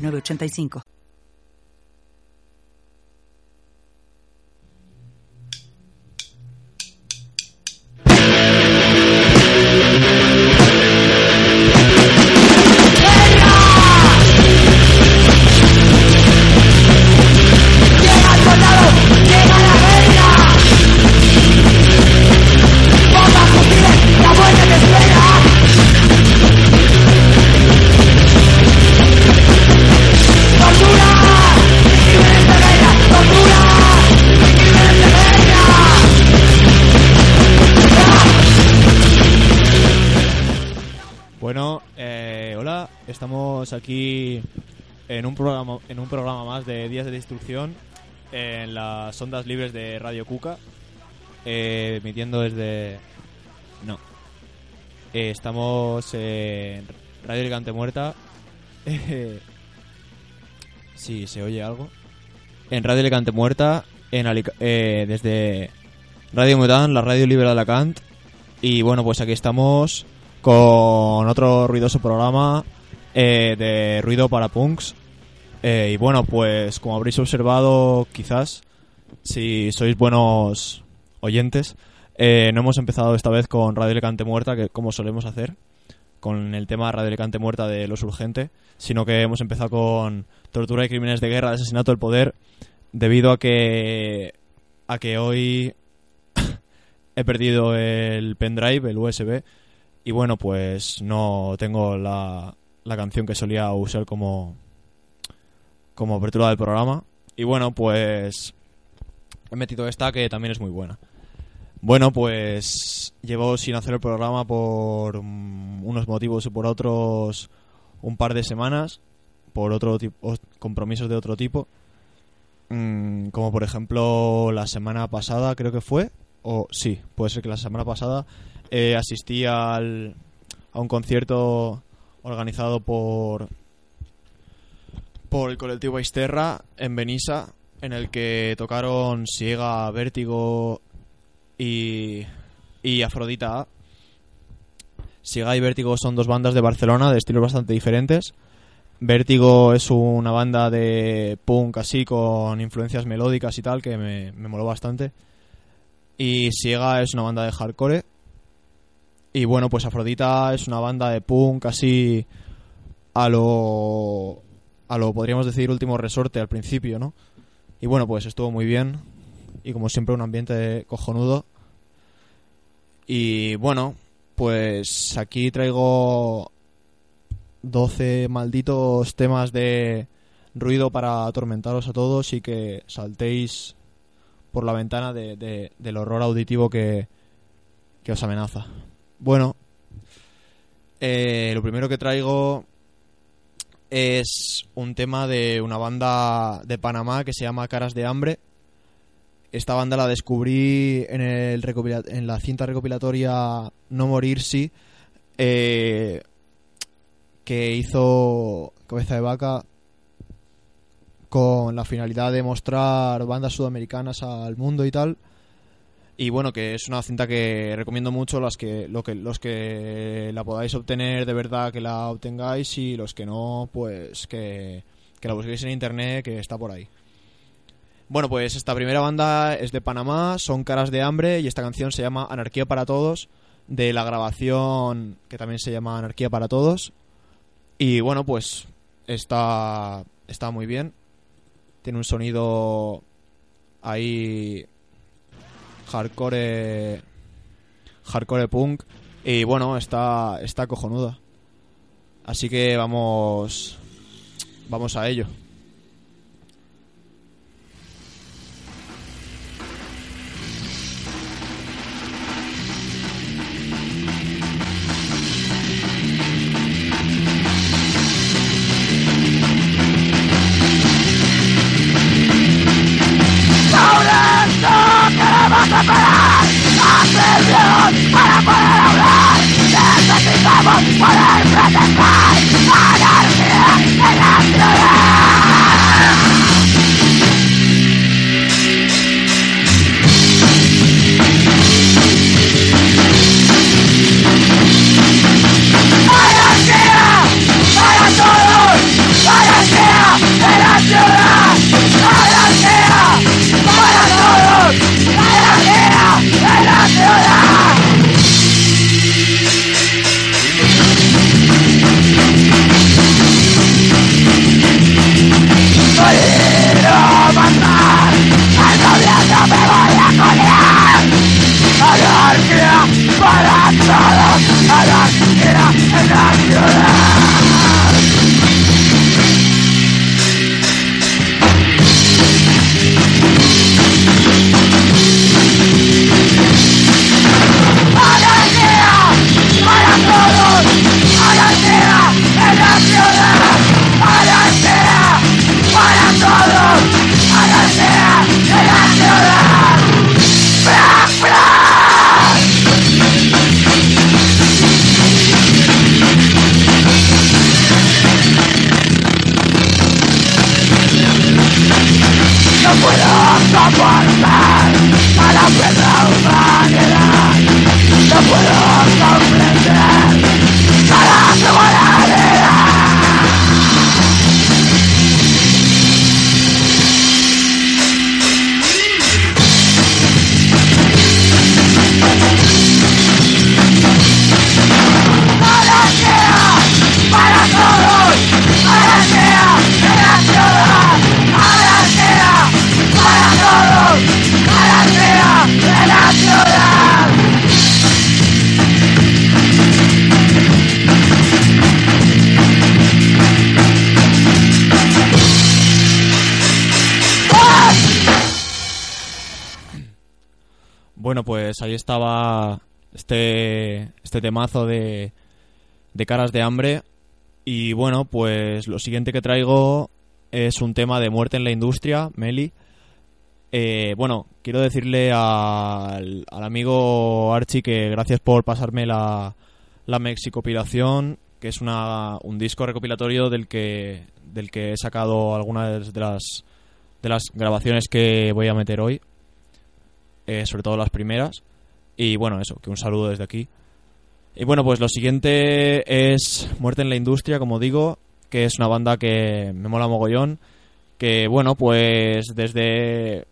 8985. Aquí en un programa en un programa más de Días de Destrucción en las ondas libres de Radio Cuca, eh, emitiendo desde no, Eh, estamos en Radio Elegante Muerta. Eh, sí, se oye algo. En Radio Elegante Muerta, en eh, desde Radio Mután, la radio libre de Alacant. Y bueno, pues aquí estamos con otro ruidoso programa eh, de ruido para punks. Eh, y bueno, pues como habréis observado, quizás, si sois buenos oyentes, eh, no hemos empezado esta vez con Radio Elegante Muerta, que como solemos hacer, con el tema Radio Elegante Muerta de Los Urgente, sino que hemos empezado con Tortura y Crímenes de Guerra, Asesinato del Poder, debido a que, a que hoy he perdido el pendrive, el USB, y bueno, pues no tengo la, la canción que solía usar como, como apertura del programa. Y bueno, pues he metido esta que también es muy buena. Bueno, pues llevo sin hacer el programa por mm, unos motivos y por otros un par de semanas, por otro tipo, compromisos de otro tipo. Mm, como por ejemplo la semana pasada creo que fue, o sí, puede ser que la semana pasada eh, asistí al, a un concierto organizado por por el colectivo Aisterra en Benissa, en el que tocaron Siega, Vértigo y, y Afrodita A. Siega y Vértigo son dos bandas de Barcelona de estilos bastante diferentes. Vértigo es una banda de punk así con influencias melódicas y tal que me, me moló bastante. Y Siega es una banda de hardcore. Y bueno, pues Afrodita es una banda de punk así a lo a lo podríamos decir último resorte al principio, ¿no? Y bueno, pues estuvo muy bien y como siempre un ambiente cojonudo. Y bueno, pues aquí traigo 12 malditos temas de ruido para atormentaros a todos y que saltéis por la ventana de- de- del horror auditivo que, que os amenaza. Bueno, eh, lo primero que traigo es un tema de una banda de Panamá que se llama Caras de Hambre. Esta banda la descubrí en, la cinta recopilatoria No Morir Sí, eh, que hizo Cabeza de Vaca con la finalidad de mostrar bandas sudamericanas al mundo y tal. Y bueno, que es una cinta que recomiendo mucho las que, lo que los que la podáis obtener de verdad que la obtengáis y los que no, pues que, que la busquéis en internet que está por ahí. Bueno, pues esta primera banda es de Panamá, son Caras de Hambre y esta canción se llama Anarquía para Todos, de la grabación que también se llama Anarquía para Todos. Y bueno, pues está, está muy bien. Tiene un sonido ahí hardcore hardcore punk y bueno, está está cojonuda. Así que vamos vamos a ello. Necesitamos preparar atención para poder hablar. Necesitamos poder protestar. Anarquía en las ciudades. Pues ahí estaba este, este temazo de, de caras de hambre. Y bueno, pues lo siguiente que traigo es un tema de muerte en la industria, Meli. Eh, bueno, quiero decirle al, amigo Archie que gracias por pasarme la, la Mexicopilación, que es una, un disco recopilatorio del que, del que he sacado algunas de las, de las grabaciones que voy a meter hoy, eh, sobre todo las primeras. Y bueno, eso, que un saludo desde aquí. Y bueno, pues lo siguiente es Muerte en la Industria, como digo, que es una banda que me mola mogollón. Que bueno, pues desde.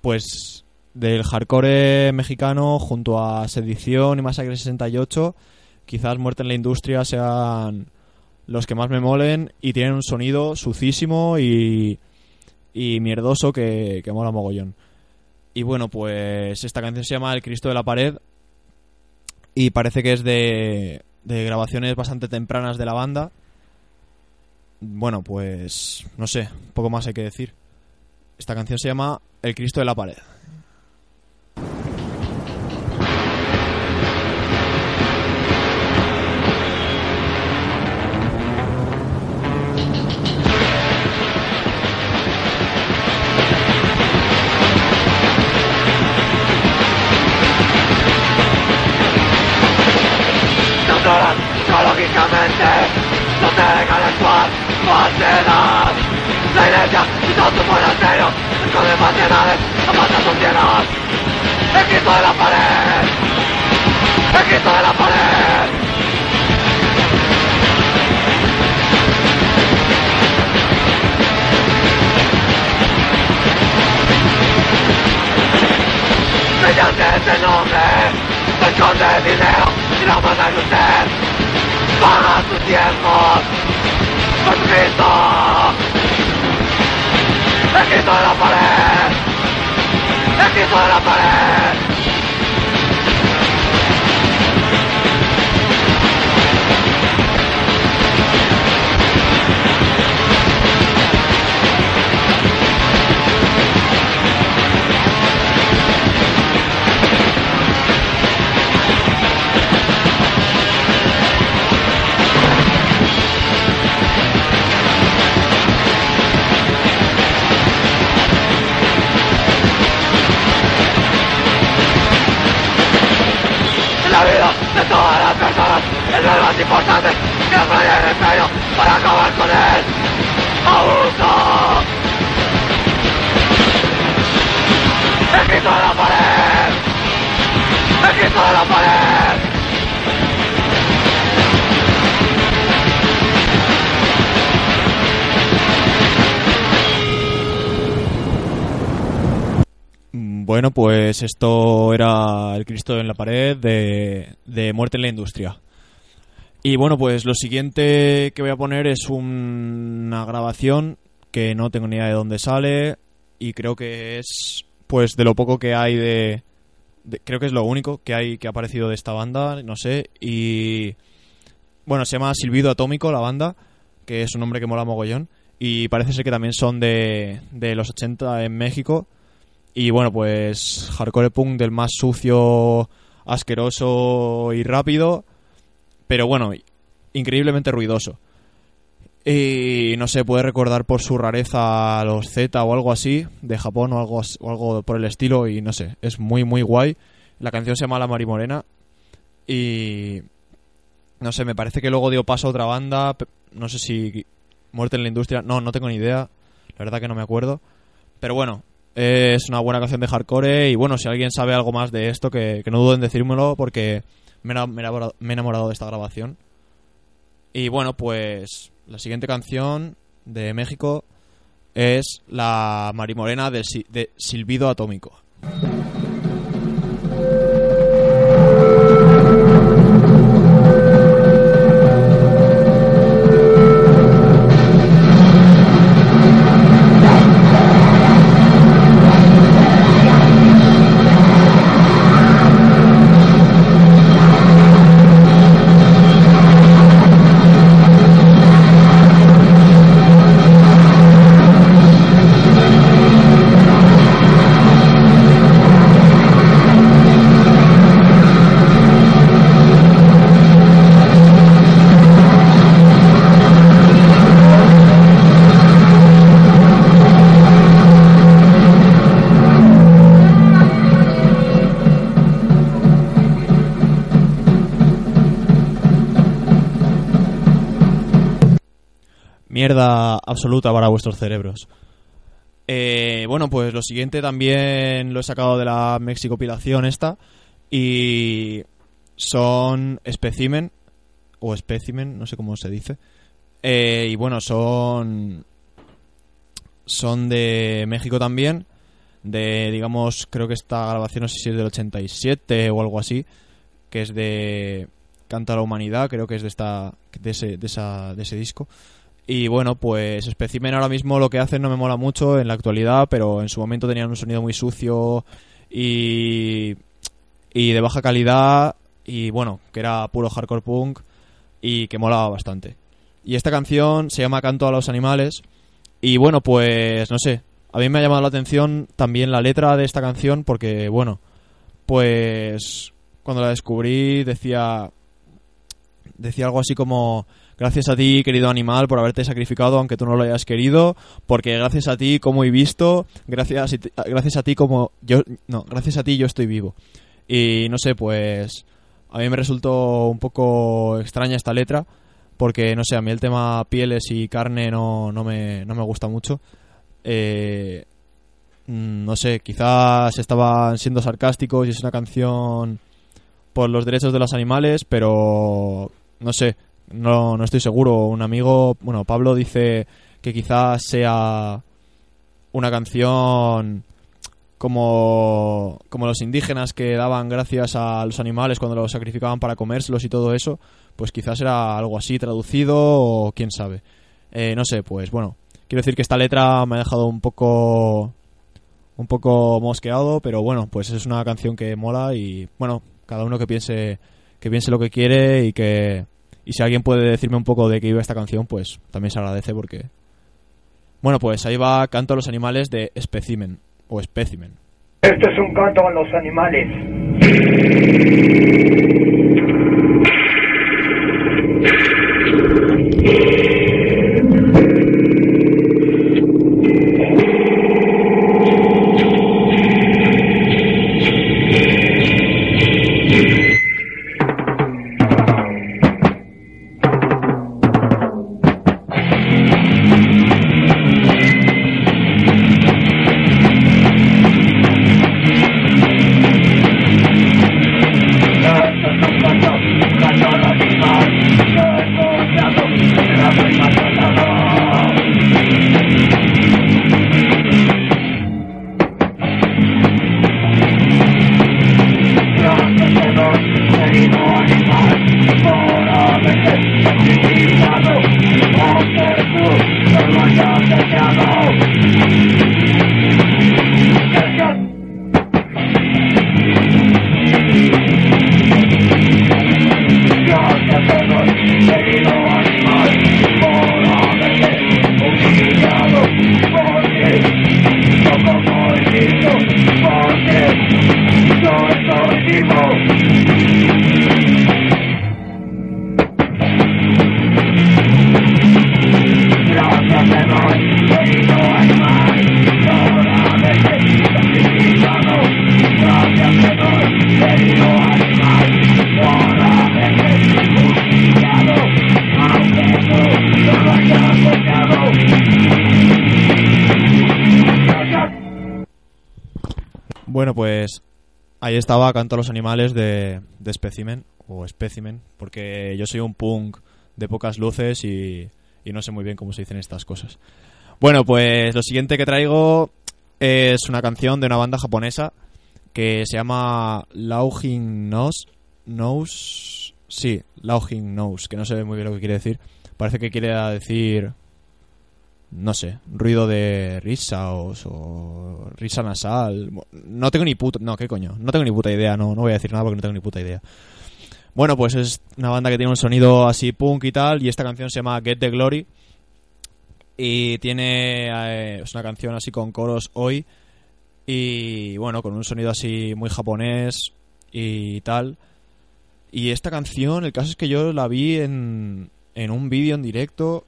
Pues del hardcore mexicano junto a Sedición y Masacre 68, quizás Muerte en la Industria sean los que más me molen y tienen un sonido sucísimo y, y mierdoso que, que mola mogollón. Y bueno, pues esta canción se llama El Cristo de la Pared y parece que es de, de grabaciones bastante tempranas de la banda. Bueno, pues no sé, poco más hay que decir. Esta canción se llama El Cristo de la Pared. Psicológicamente. No te dejan actuar falsedad la iglesia y todo tu monasterio esconde falsedades aparta sus cielos el Cristo de la pared. El Cristo de la pared. Mediante nombre se esconde dinero y la manda de usted para tu tiempo por Cristo el Cristo de la vida de todas las personas es lo más importante. Siempre hay el empeño para acabar con él. ¡Abuso! ¡Escrito en la pared! ¡Escrito en la pared! Bueno, pues esto era el Cristo en la pared de, Muerte en la Industria. Y bueno, pues lo siguiente que voy a poner es un- una grabación que no tengo ni idea de dónde sale y creo que es pues de lo poco que hay de, de- creo que es lo único que hay que ha aparecido de esta banda, no sé, y bueno, se llama Silbido Atómico la banda, que es un nombre que mola mogollón y parece ser que también son de, de los 80 en México. Y bueno, pues hardcore punk del más sucio, asqueroso y rápido, pero bueno, increíblemente ruidoso. Y no sé, puede recordar por su rareza a los Z o algo así, de Japón o algo, o algo por el estilo, y no sé, es muy, muy guay. La canción se llama La Marimorena y no sé, me parece que luego dio paso a otra banda, no sé si Muerte en la Industria, no, no tengo ni idea, la verdad que no me acuerdo. Pero bueno, es una buena canción de hardcore y bueno, si alguien sabe algo más de esto, que, que no duden en decírmelo porque me he, enamorado, de esta grabación. Y bueno, pues la siguiente canción de México es La Marimorena de, de Silbido Atómico. Mierda absoluta para vuestros cerebros. Eh, bueno, pues lo siguiente también lo he sacado de la mexicopilación esta. Y son especimen. O espécimen, no sé cómo se dice. Eh, y bueno, son. Son de México también. De, digamos, creo que esta grabación no sé si es del 87 o algo así. Que es de Canta la Humanidad, creo que es de esta de ese, de esa, de ese disco. Y bueno, pues Specimen ahora mismo lo que hacen no me mola mucho en la actualidad, pero en su momento tenían un sonido muy sucio y, y de baja calidad y bueno, que era puro hardcore punk y que molaba bastante. Y esta canción se llama Canto a los Animales y bueno, pues no sé, a mí me ha llamado la atención también la letra de esta canción porque bueno, pues cuando la descubrí decía decía algo así como gracias a ti querido animal por haberte sacrificado aunque tú no lo hayas querido porque gracias a ti como he visto gracias gracias a ti como yo no gracias a ti yo estoy vivo. Y no sé pues a mí me resultó un poco extraña esta letra porque no sé a mí el tema pieles y carne no, no me no me gusta mucho. Eh, mm, no sé quizás estaban siendo sarcásticos y es una canción por los derechos de los animales, pero no sé, no, no estoy seguro. Un amigo, bueno, Pablo dice que quizás sea una canción como, como los indígenas que daban gracias a los animales cuando los sacrificaban para comérselos y todo eso, pues quizás era algo así traducido o quién sabe. Eh, no sé, pues bueno, quiero decir que esta letra me ha dejado un poco un poco mosqueado, pero bueno, pues es una canción que mola y bueno, cada uno que piense que piense lo que quiere y que y si alguien puede decirme un poco de qué iba esta canción, pues también se agradece porque bueno, pues ahí va Canto a los animales de Specimen o Specimen. Esto es un canto a los animales. Estaba Canto a los Animales de, de Specimen, o Specimen, porque yo soy un punk de pocas luces y, y no sé muy bien cómo se dicen estas cosas. Bueno, pues lo siguiente que traigo es una canción de una banda japonesa que se llama Laughing Nose. Nose. Sí, Laughing Nose, que no sé muy bien lo que quiere decir. Parece que quiere decir. No sé, ruido de risa o, o risa nasal. No tengo ni puta. No, ¿qué coño? No tengo ni puta idea, no, no voy a decir nada porque no tengo ni puta idea. Bueno, pues es una banda que tiene un sonido así punk y tal, y esta canción se llama Get the Glory. Y tiene. eh, es una canción así con coros hoy. Y bueno, con un sonido así muy japonés y tal. Y esta canción, el caso es que yo la vi en, en un vídeo en directo,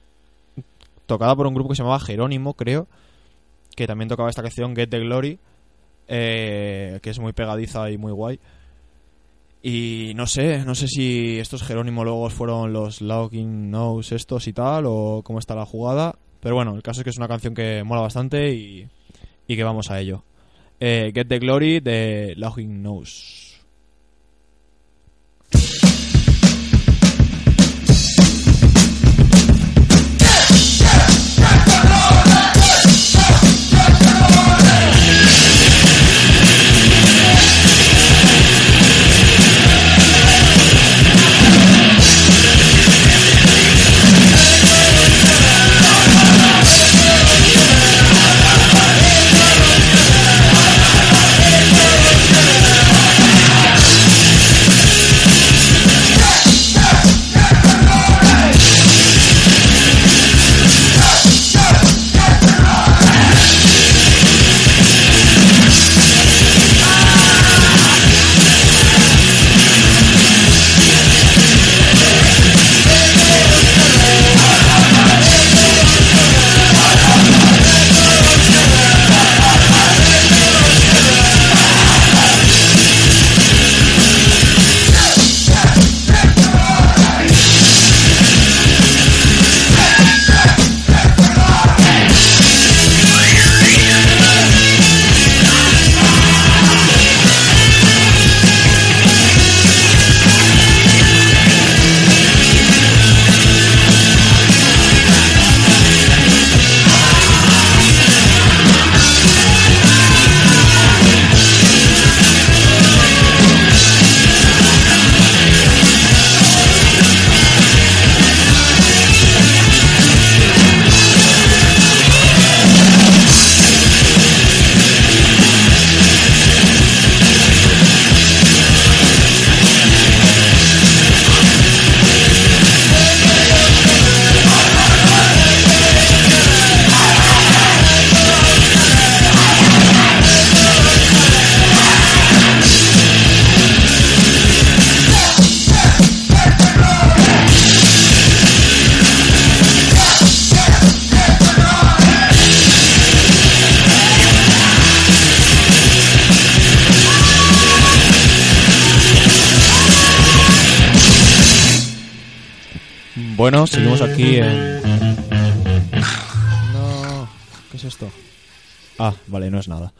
tocada por un grupo que se llamaba Jerónimo, creo, que también tocaba esta canción Get the Glory, eh, que es muy pegadiza y muy guay. Y no sé, no sé si estos Jerónimo luego fueron los Logging Nose estos y tal, o cómo está la jugada. Pero bueno, el caso es que es una canción que mola bastante y, y que vamos a ello. Eh, Get the Glory de Logging Nose. Aquí en... No, ¿qué es esto? Ah, vale, no es nada.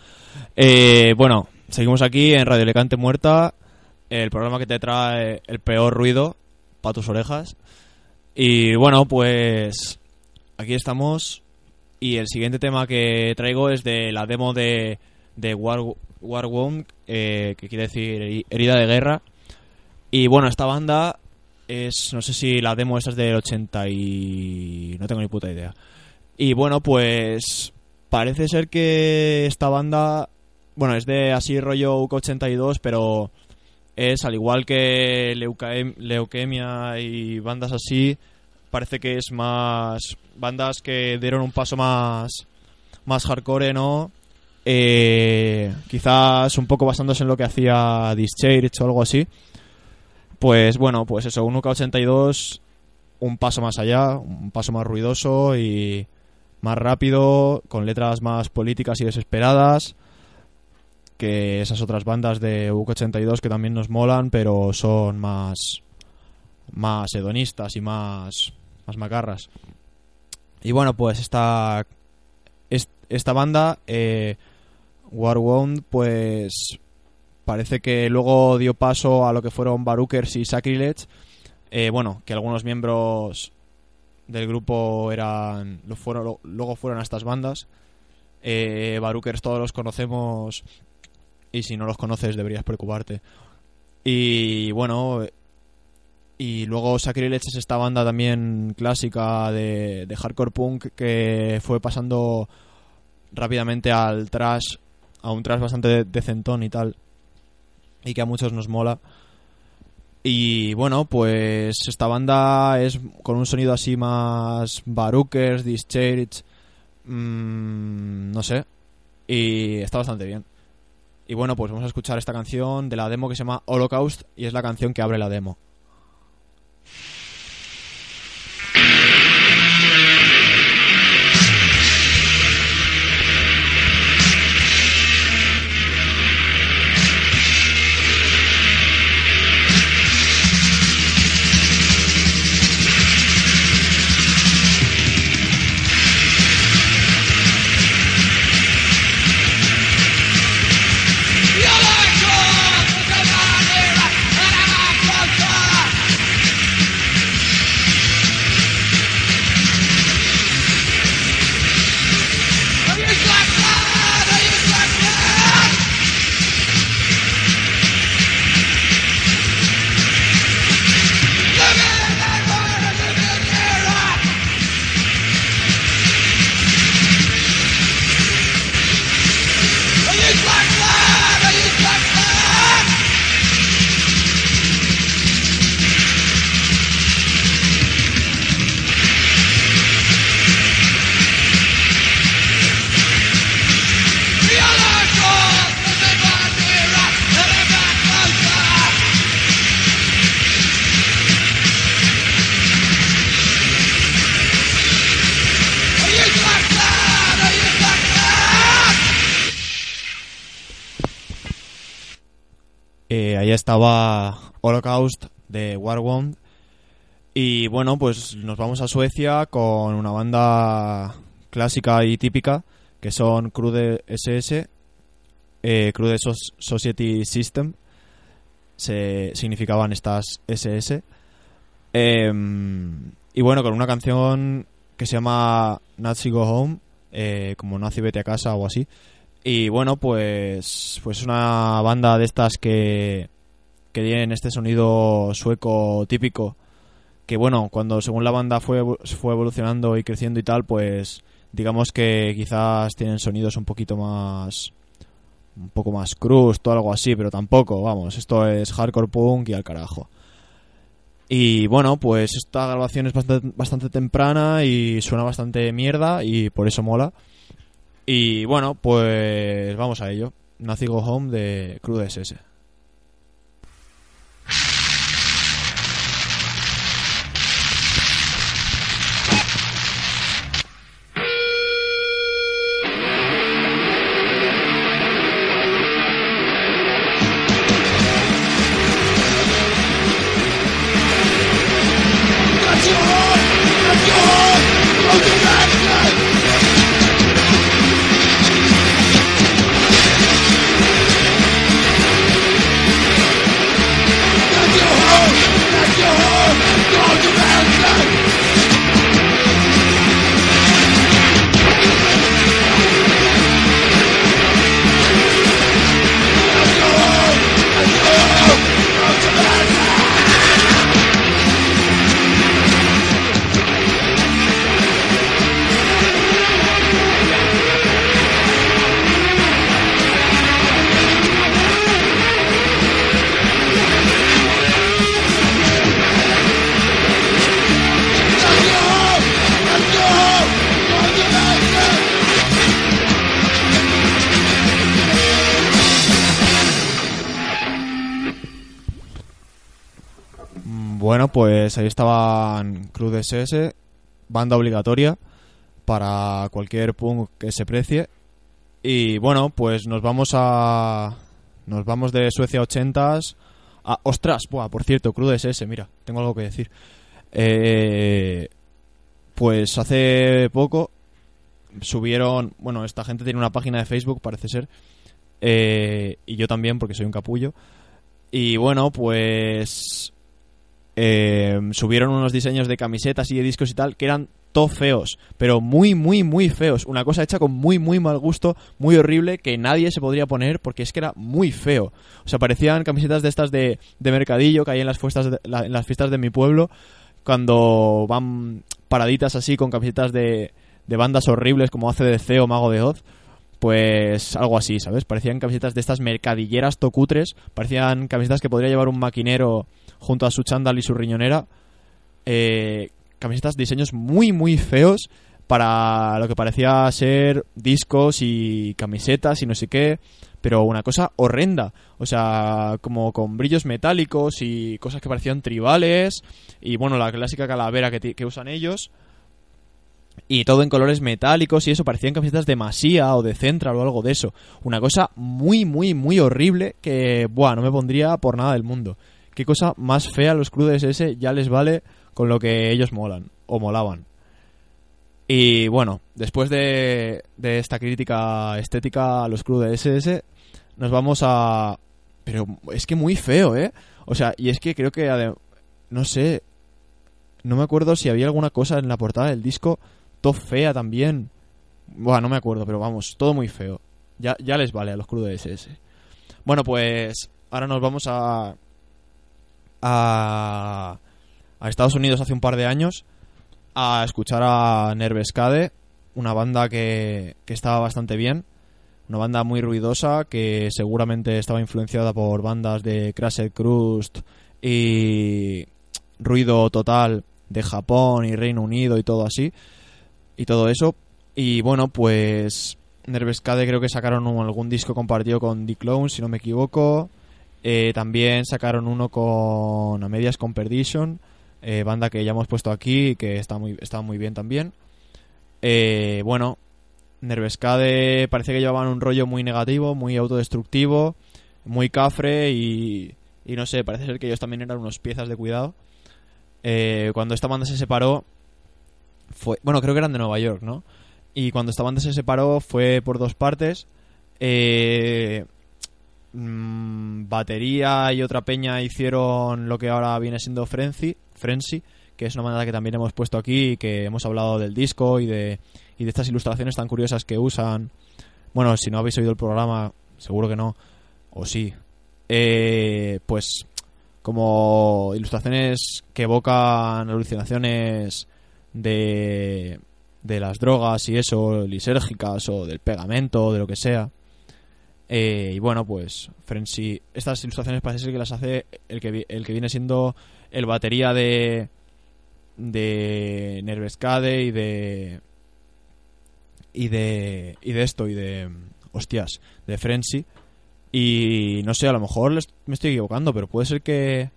Eh, bueno, seguimos aquí en Radio Alicante Muerta, el programa que te trae el peor ruido para tus orejas. Y bueno, pues aquí estamos y el siguiente tema que traigo es de la demo de, de War, War Wound, eh, que quiere decir heri- herida de guerra. Y bueno, esta banda es, no sé si la demo esa es del 80 y... no tengo ni puta idea. Y bueno, pues parece ser que esta banda, bueno, es de así rollo UK82, pero es al igual que Leuquemia y bandas así, parece que es más bandas que dieron un paso más más hardcore, ¿no? Eh, quizás un poco basándose en lo que hacía Discharge o algo así. Pues bueno, pues eso, un UK82 un paso más allá, un paso más ruidoso y más rápido, con letras más políticas y desesperadas que esas otras bandas de UK82 que también nos molan, pero son más más hedonistas y más más macarras. Y bueno, pues esta es- esta banda eh, Warwound, pues parece que luego dio paso a lo que fueron Barookers y Sacrilege. Eh, bueno, que algunos miembros del grupo eran lo fueron, luego fueron a estas bandas. Eh, Barookers todos los conocemos y si no los conoces deberías preocuparte. Y bueno, y luego Sacrilege es esta banda también clásica de, de hardcore punk que fue pasando rápidamente al trash, a un trash bastante de- decentón y tal, y que a muchos nos mola. Y bueno, pues esta banda es con un sonido así más Barookers, Discharge, mm, no sé, y está bastante bien. Y bueno, pues vamos a escuchar esta canción de la demo que se llama Holocaust y es la canción que abre la demo. Estaba Holocaust de Warwound. Y bueno, pues nos vamos a Suecia con una banda clásica y típica que son Crude SS, eh, Crude Sos- Society System, se significaban estas SS. Em, y bueno, con una canción que se llama Nazi Go Home, eh, como Nazi Vete a casa o así. Y bueno, pues pues una banda de estas que que tienen este sonido sueco típico que bueno, cuando según la banda fue fue evolucionando y creciendo y tal, pues digamos que quizás tienen sonidos un poquito más un poco más crust o algo así, pero tampoco, vamos, esto es hardcore punk y al carajo. Y bueno, pues esta grabación es bastante, bastante temprana y suena bastante mierda y por eso mola. Y bueno, pues vamos a ello. Nazi Go Home de Crude SS. Ahí estaban Crude SS, banda obligatoria para cualquier punk que se precie. Y bueno, pues nos vamos a. Nos vamos de Suecia 80s a. ¡Ostras! Por cierto, Crude SS, mira, tengo algo que decir. Eh, pues hace poco. subieron, bueno, esta gente tiene una página de Facebook, parece ser, eh, y yo también, porque soy un capullo. Y bueno, pues eh, subieron unos diseños de camisetas y de discos y tal que eran todo feos, pero muy, muy, muy feos. Una cosa hecha con muy, muy mal gusto, muy horrible, que nadie se podría poner porque es que era muy feo. O sea, parecían camisetas de estas de, de mercadillo que hay en las, fiestas de, en las fiestas de mi pueblo, cuando van paraditas así con camisetas de, de bandas horribles como ACDC o Mago de Oz. Pues algo así, ¿sabes? Parecían camisetas de estas mercadilleras tocutres, parecían camisetas que podría llevar un maquinero junto a su chándal y su riñonera. Eh, camisetas, diseños muy, muy feos para lo que parecía ser discos y camisetas y no sé qué, pero una cosa horrenda. O sea, como con brillos metálicos y cosas que parecían tribales y bueno, la clásica calavera que, que usan ellos. Y todo en colores metálicos y eso, parecían camisetas de Masía o de Central o algo de eso. Una cosa muy, muy, muy horrible que, buah, no me pondría por nada del mundo. Qué cosa más fea los crudes ese ya les vale con lo que ellos molan o molaban. Y bueno, después de, de esta crítica estética a los crudes SS, nos vamos a... Pero es que muy feo, ¿eh? O sea, y es que creo que... No sé... No me acuerdo si había alguna cosa en la portada del disco todo fea también. Bueno, no me acuerdo, pero vamos, todo muy feo. Ya, ya les vale a los crudes SS. Bueno, pues ahora nos vamos a, a, a Estados Unidos hace un par de años a escuchar a Nervescade, una banda que, que estaba bastante bien. Una banda muy ruidosa que seguramente estaba influenciada por bandas de Crushed Crust y ruido total de Japón y Reino Unido y todo así y todo eso. Y bueno, pues Nervescade creo que sacaron algún disco compartido con The Clone, si no me equivoco. Eh, también sacaron uno con A Medias con Perdition, eh, banda que ya hemos puesto aquí y que está muy, está muy bien también. Eh, bueno, Nervescade parece que llevaban un rollo muy negativo, muy autodestructivo, muy cafre y, y no sé, parece ser que ellos también eran unos piezas de cuidado. Eh, cuando esta banda se separó, fue, bueno, creo que eran de Nueva York, ¿no? Y cuando esta banda se separó fue por dos partes. Eh, mm, batería y otra peña hicieron lo que ahora viene siendo Frenzy, Frenzy, que es una banda que también hemos puesto aquí y que hemos hablado del disco y de, y de estas ilustraciones tan curiosas que usan. Bueno, si no habéis oído el programa, seguro que no, o sí. Eh, pues como ilustraciones que evocan alucinaciones de, de las drogas y eso, lisérgicas o del pegamento, de lo que sea. Eh, y bueno, pues Frenzy, estas ilustraciones parece ser que las hace el que, el que viene siendo el batería de de Nervescade y de y de y de esto y de hostias, de Frenzy y no sé, a lo mejor me estoy equivocando, pero puede ser que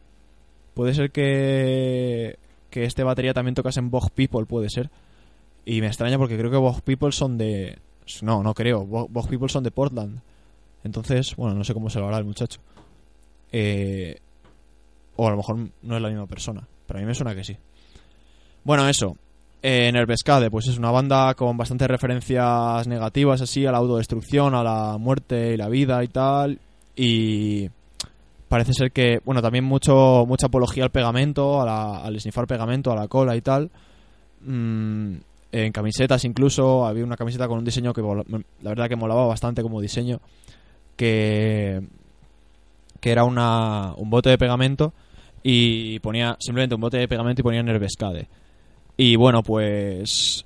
puede ser que que este batería también tocase en Bog People, puede ser. Y me extraña porque creo que Bog People son de no, no creo, Bog People son de Portland. Entonces, bueno, no sé cómo se lo hará el muchacho. Eh, o a lo mejor no es la misma persona. Pero a mí me suena que sí. Bueno, eso. Eh, Nervescade, pues es una banda con bastantes referencias negativas así a la autodestrucción, a la muerte y la vida y tal. Y parece ser que, bueno, también mucho mucha apología al pegamento, a la- al snifar pegamento, a la cola y tal. Mm, en camisetas incluso, había una camiseta con un diseño que la verdad que molaba bastante como diseño, que, que era una, un bote de pegamento y ponía simplemente un bote de pegamento y ponía Nervescade. Y bueno, pues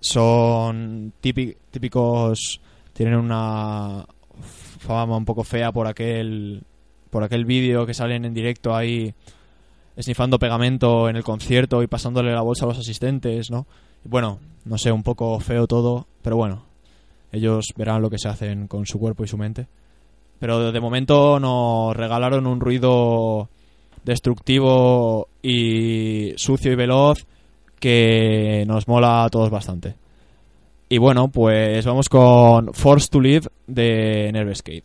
son típi- típicos, tienen una fama un poco fea por aquel por aquel vídeo que salen en directo ahí esnifando pegamento en el concierto y pasándole la bolsa a los asistentes, ¿no? Bueno, no sé, un poco feo todo, pero bueno, ellos verán lo que se hacen con su cuerpo y su mente. Pero de momento nos regalaron un ruido destructivo y sucio y veloz que nos mola a todos bastante. Y bueno, pues vamos con Force to Live de Nervescape.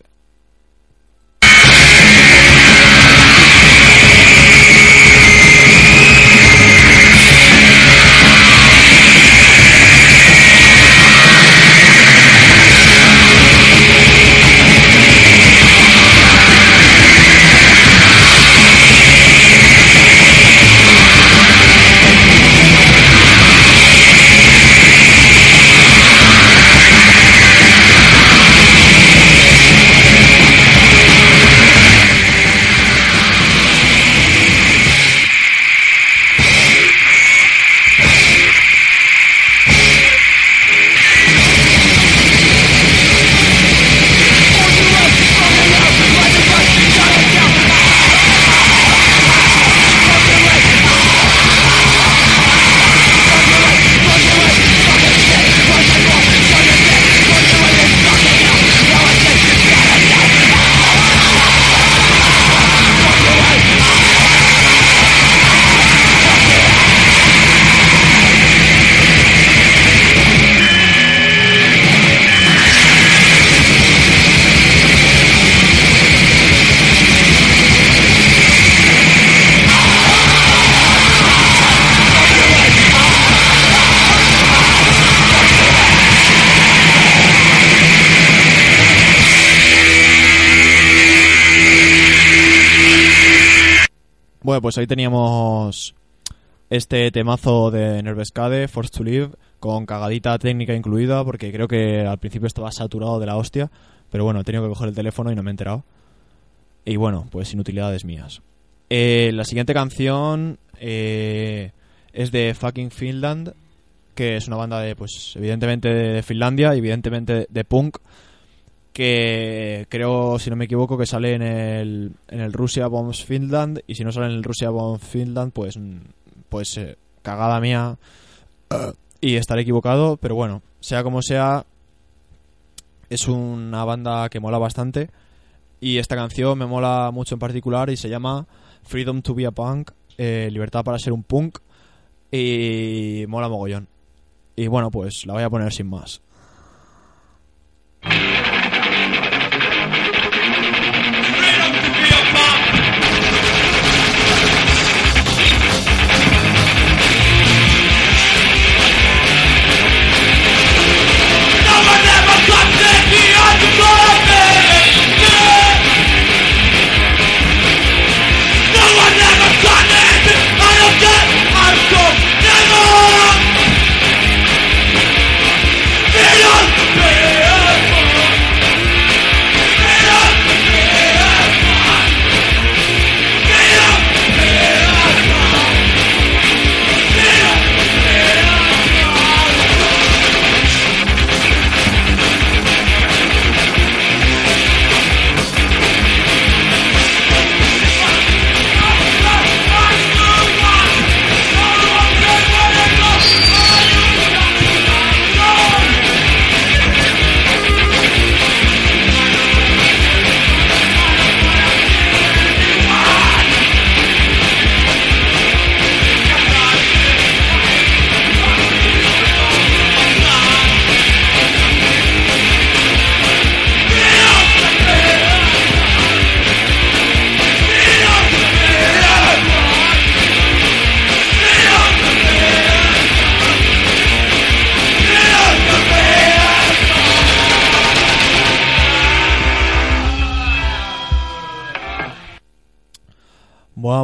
Pues ahí teníamos este temazo de Nervescade, Force to Live, con cagadita técnica incluida, porque creo que al principio estaba saturado de la hostia, pero bueno, he tenido que coger el teléfono y no me he enterado. Y bueno, pues inutilidades mías. Eh, la siguiente canción eh, es de Fucking Finland, que es una banda de, pues, evidentemente de Finlandia, evidentemente de punk, que creo, si no me equivoco, que sale en el, en el Russia Bombs Finland, y si no sale en el Russia Bombs Finland, pues, mm, pues eh, cagada mía, y estaré equivocado, pero bueno, sea como sea, es una banda que mola bastante, y esta canción me mola mucho en particular, y se llama Freedom to be a Punk, eh, Libertad para ser un punk, y mola mogollón. Y bueno, pues la voy a poner sin más.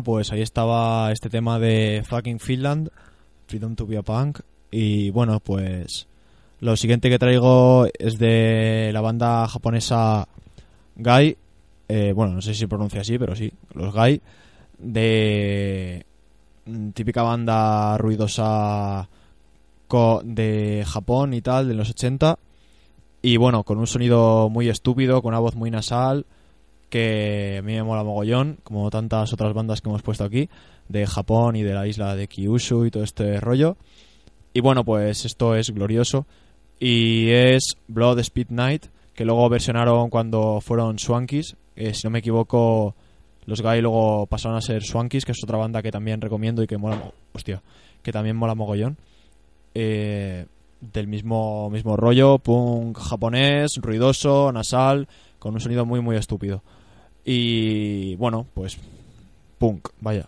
Pues ahí estaba este tema de Fucking Finland, Freedom to be a Punk. Y bueno, pues lo siguiente que traigo es de la banda japonesa Gai. Eh, bueno, no sé si se pronuncia así, pero sí, los Gai. De típica banda ruidosa de Japón y tal, de los 80. Y bueno, con un sonido muy estúpido, con una voz muy nasal, que a mí me mola mogollón, como tantas otras bandas que hemos puesto aquí, de Japón y de la isla de Kyushu y todo este rollo. Y bueno, pues esto es glorioso. Y es Blood Speed Night, que luego versionaron cuando fueron Swankies. Eh, si no me equivoco, los Guy luego pasaron a ser Swankies, que es otra banda que también recomiendo y que mola, mo- hostia, que también mola mogollón. Eh, del mismo, mismo rollo, punk japonés, ruidoso, nasal, con un sonido muy muy estúpido. Y bueno, pues punk, vaya.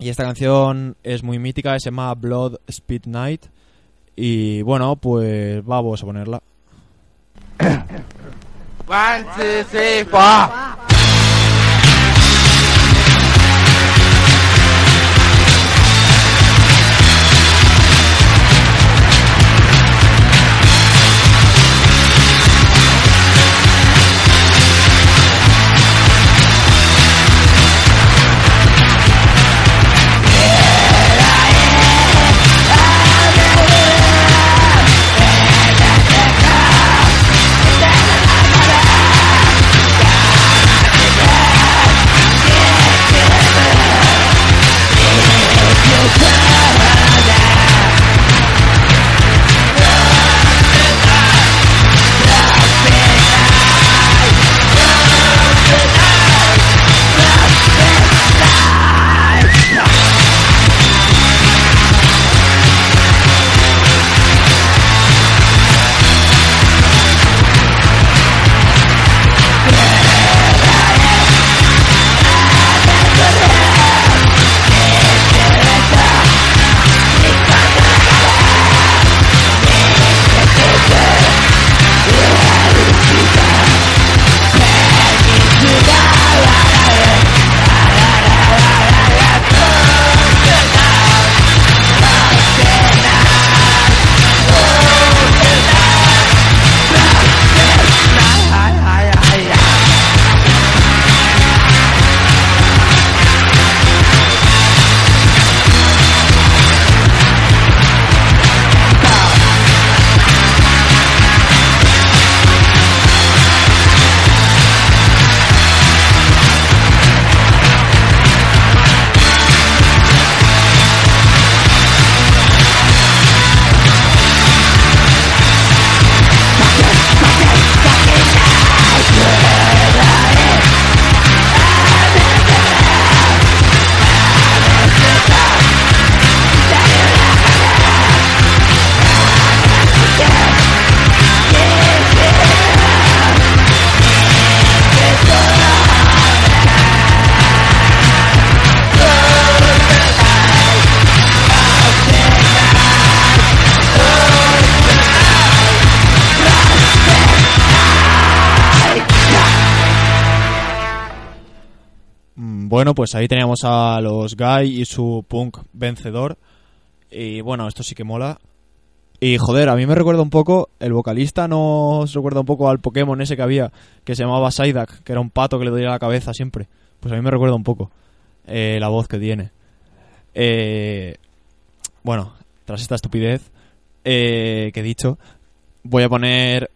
Y esta canción es muy mítica, se llama Blood Speed Night. Y bueno, pues vamos a ponerla. One, two, three. Pues ahí teníamos a los Guy y su punk vencedor. Y bueno, esto sí que mola. Y joder, a mí me recuerda un poco, el vocalista nos recuerda un poco al Pokémon ese que había, que se llamaba Psyduck, que era un pato que le dolía la cabeza siempre. Pues a mí me recuerda un poco eh, la voz que tiene. Eh, bueno, tras esta estupidez eh, que he dicho, voy a poner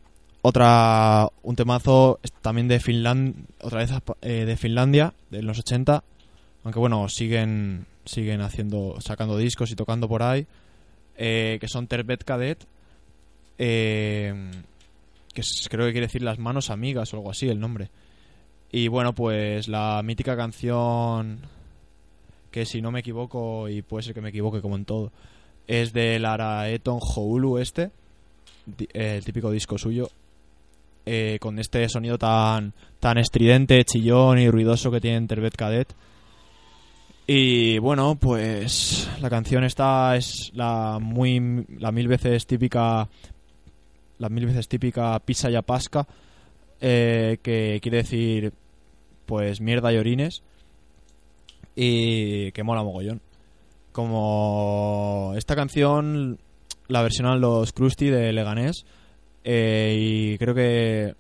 otra un temazo también de Finlandia, otra vez eh, de Finlandia, de los 80, aunque bueno, siguen siguen haciendo sacando discos y tocando por ahí, eh, que son Terbet Cadet, eh, que creo que quiere decir las manos amigas o algo así el nombre. Y bueno, pues la mítica canción que si no me equivoco y puede ser que me equivoque como en todo, es del Araeton Houlu este, eh, el típico disco suyo, eh, con este sonido tan, tan estridente, chillón y ruidoso que tiene Terbet Cadet. Y bueno, pues la canción esta es la muy la mil veces típica la mil veces típica pisa y pasca eh, que quiere decir pues mierda y orines y que mola mogollón. Como esta canción la versionan los Krusty de Leganés eh, y creo que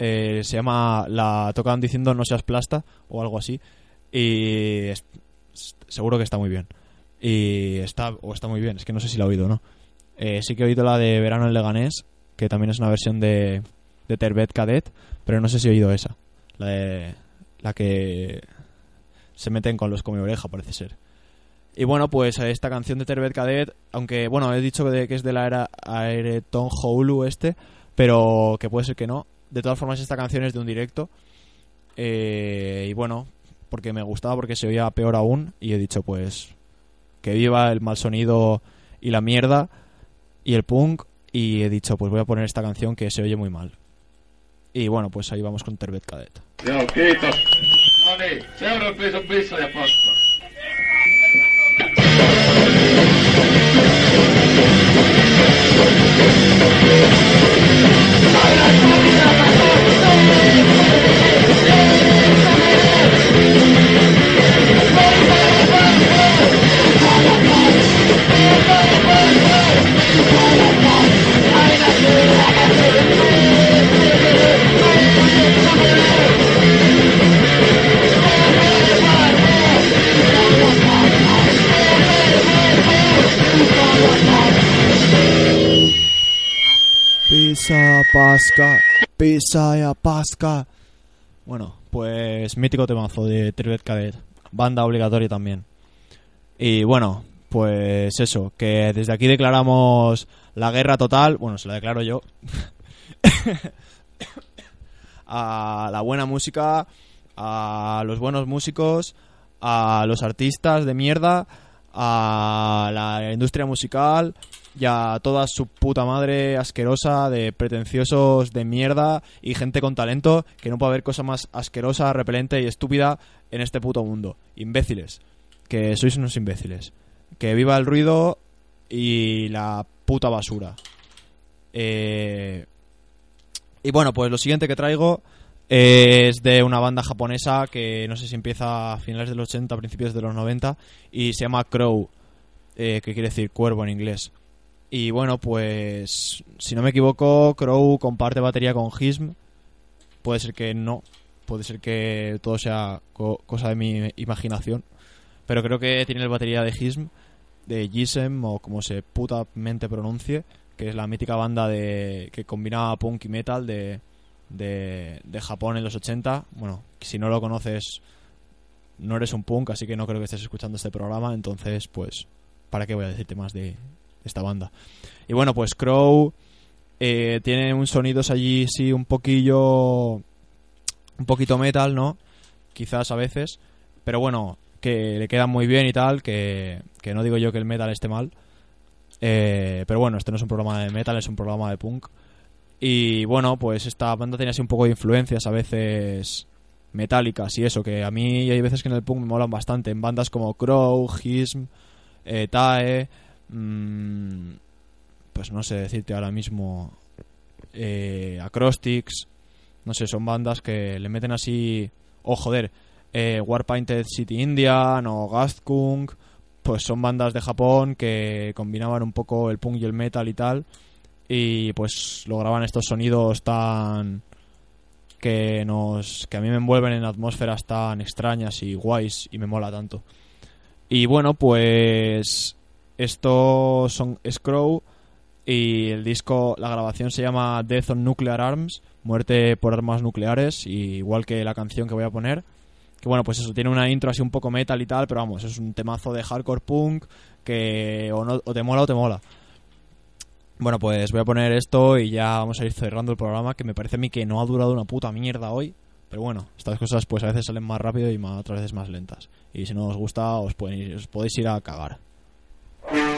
eh, se llama la tocan diciendo no seas plasta o algo así y seguro que está muy bien y está o está muy bien es que no sé si la he oído o no Eh, sí que he oído la de verano en Leganés que también es una versión de de Terbet Cadet pero no sé si he oído esa la de la que se meten con los come oreja parece ser y bueno, pues esta canción de Terbet Cadet, aunque bueno, he dicho que es de la era Aereton Houlu este, pero que puede ser que no. De todas formas, esta canción es de un directo. Eh, y bueno, porque me gustaba, porque se oía peor aún. Y he dicho, pues, que viva el mal sonido y la mierda y el punk. Y he dicho, pues voy a poner esta canción que se oye muy mal. Y bueno, pues ahí vamos con Terbet Cadet. Pisa, pasca, pisa ya pasca. Bueno, pues mítico temazo de Trivet Cadet. Banda obligatoria también. Y bueno, pues eso, que desde aquí declaramos la guerra total. Bueno, se la declaro yo. a la buena música, a los buenos músicos, a los artistas de mierda, a la industria musical y a toda su puta madre asquerosa de pretenciosos de mierda y gente con talento que no puede haber cosa más asquerosa, repelente y estúpida en este puto mundo. Imbéciles. Que sois unos imbéciles. Que viva el ruido y la puta basura. Eh, y bueno, pues lo siguiente que traigo es de una banda japonesa que no sé si empieza a finales de los 80, principios de los 90 y se llama Crow, eh, que quiere decir cuervo en inglés. Y bueno, pues si no me equivoco, Crow comparte batería con Hism. Puede ser que no, puede ser que todo sea co- cosa de mi imaginación. Pero creo que tiene la batería de Hism, de Gisem o como se putamente pronuncie, que es la mítica banda de que combinaba punk y metal de, de, de Japón en los 80. Bueno, si no lo conoces, no eres un punk, así que no creo que estés escuchando este programa. Entonces, pues, ¿para qué voy a decirte más de esta banda? Y bueno, pues Crow eh, tiene un sonidos allí, sí, un poquillo. Un poquito metal, ¿no? Quizás a veces. Pero bueno, que le quedan muy bien y tal. Que, que no digo yo que el metal esté mal. Eh, pero bueno, este no es un programa de metal, es un programa de punk. Y bueno, pues esta banda tiene así un poco de influencias a veces metálicas y eso, que a mí hay veces que en el punk me molan bastante. En bandas como Crow, Hism, eh, Tae, mm, pues no sé decirte ahora mismo, eh, Acrostics, no sé, son bandas que le meten así... Oh, joder, eh, Warpainted City Indian o Gastkung, pues son bandas de Japón que combinaban un poco el punk y el metal y tal, y pues lograban estos sonidos tan que nos que a mí me envuelven en atmósferas tan extrañas y guays y me mola tanto. Y bueno, pues esto son Scrow y el disco, la grabación se llama Death on Nuclear Arms, muerte por armas nucleares, y igual que la canción que voy a poner. Que bueno, pues eso, tiene una intro así un poco metal y tal, pero vamos, es un temazo de hardcore punk que o, no, o te mola o te mola. Bueno, pues voy a poner esto y ya vamos a ir cerrando el programa, que me parece a mí que no ha durado una puta mierda hoy. Pero bueno, estas cosas pues a veces salen más rápido y otras veces más lentas. Y si no os gusta, os, pueden ir- os podéis ir a cagar. Death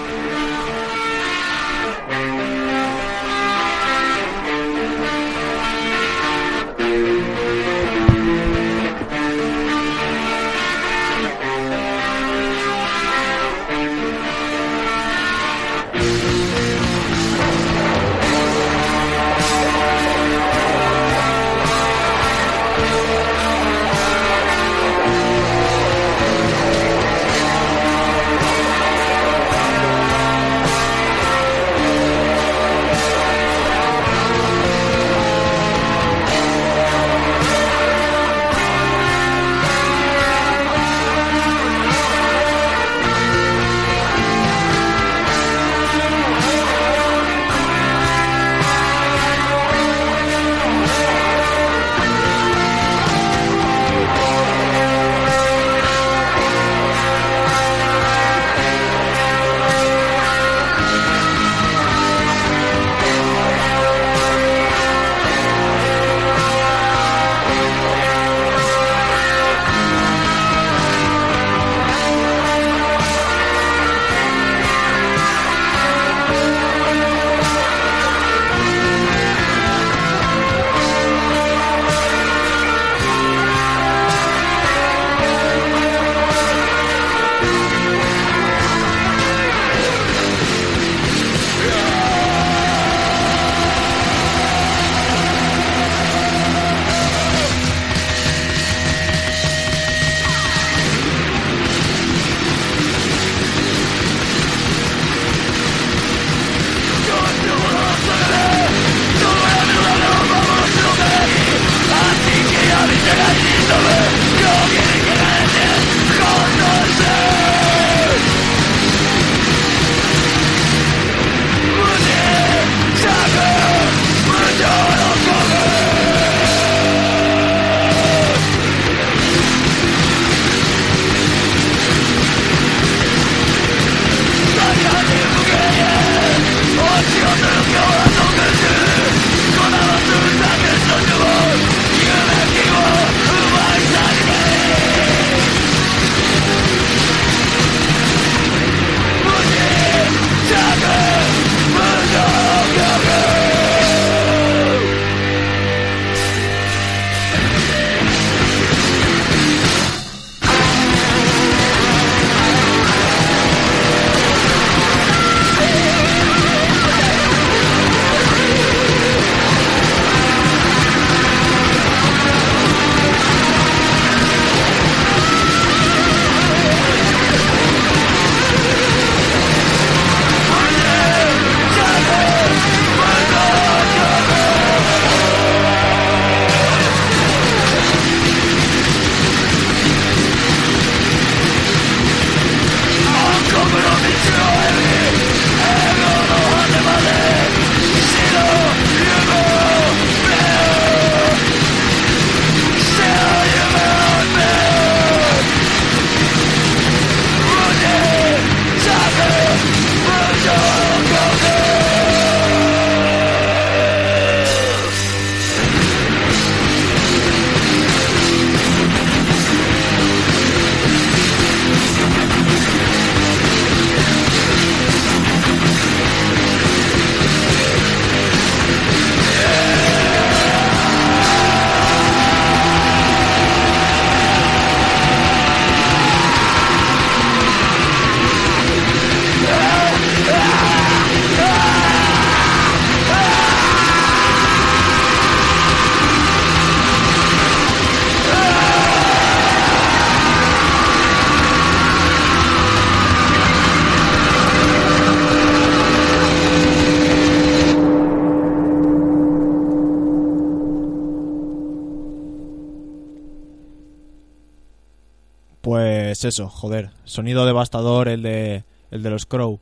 pues eso, joder, sonido devastador el de, el de los Crow.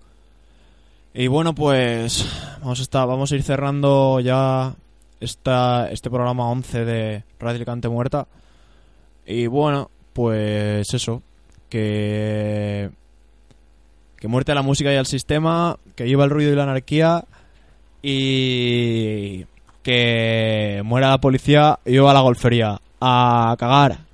Y bueno, pues vamos a, estar, vamos a ir cerrando ya esta, este programa 11 de Radio Muerta. Y bueno, pues eso, que, que muerte a la música y al sistema, que lleva el ruido y la anarquía y que muera la policía y lleva la golfería. A cagar.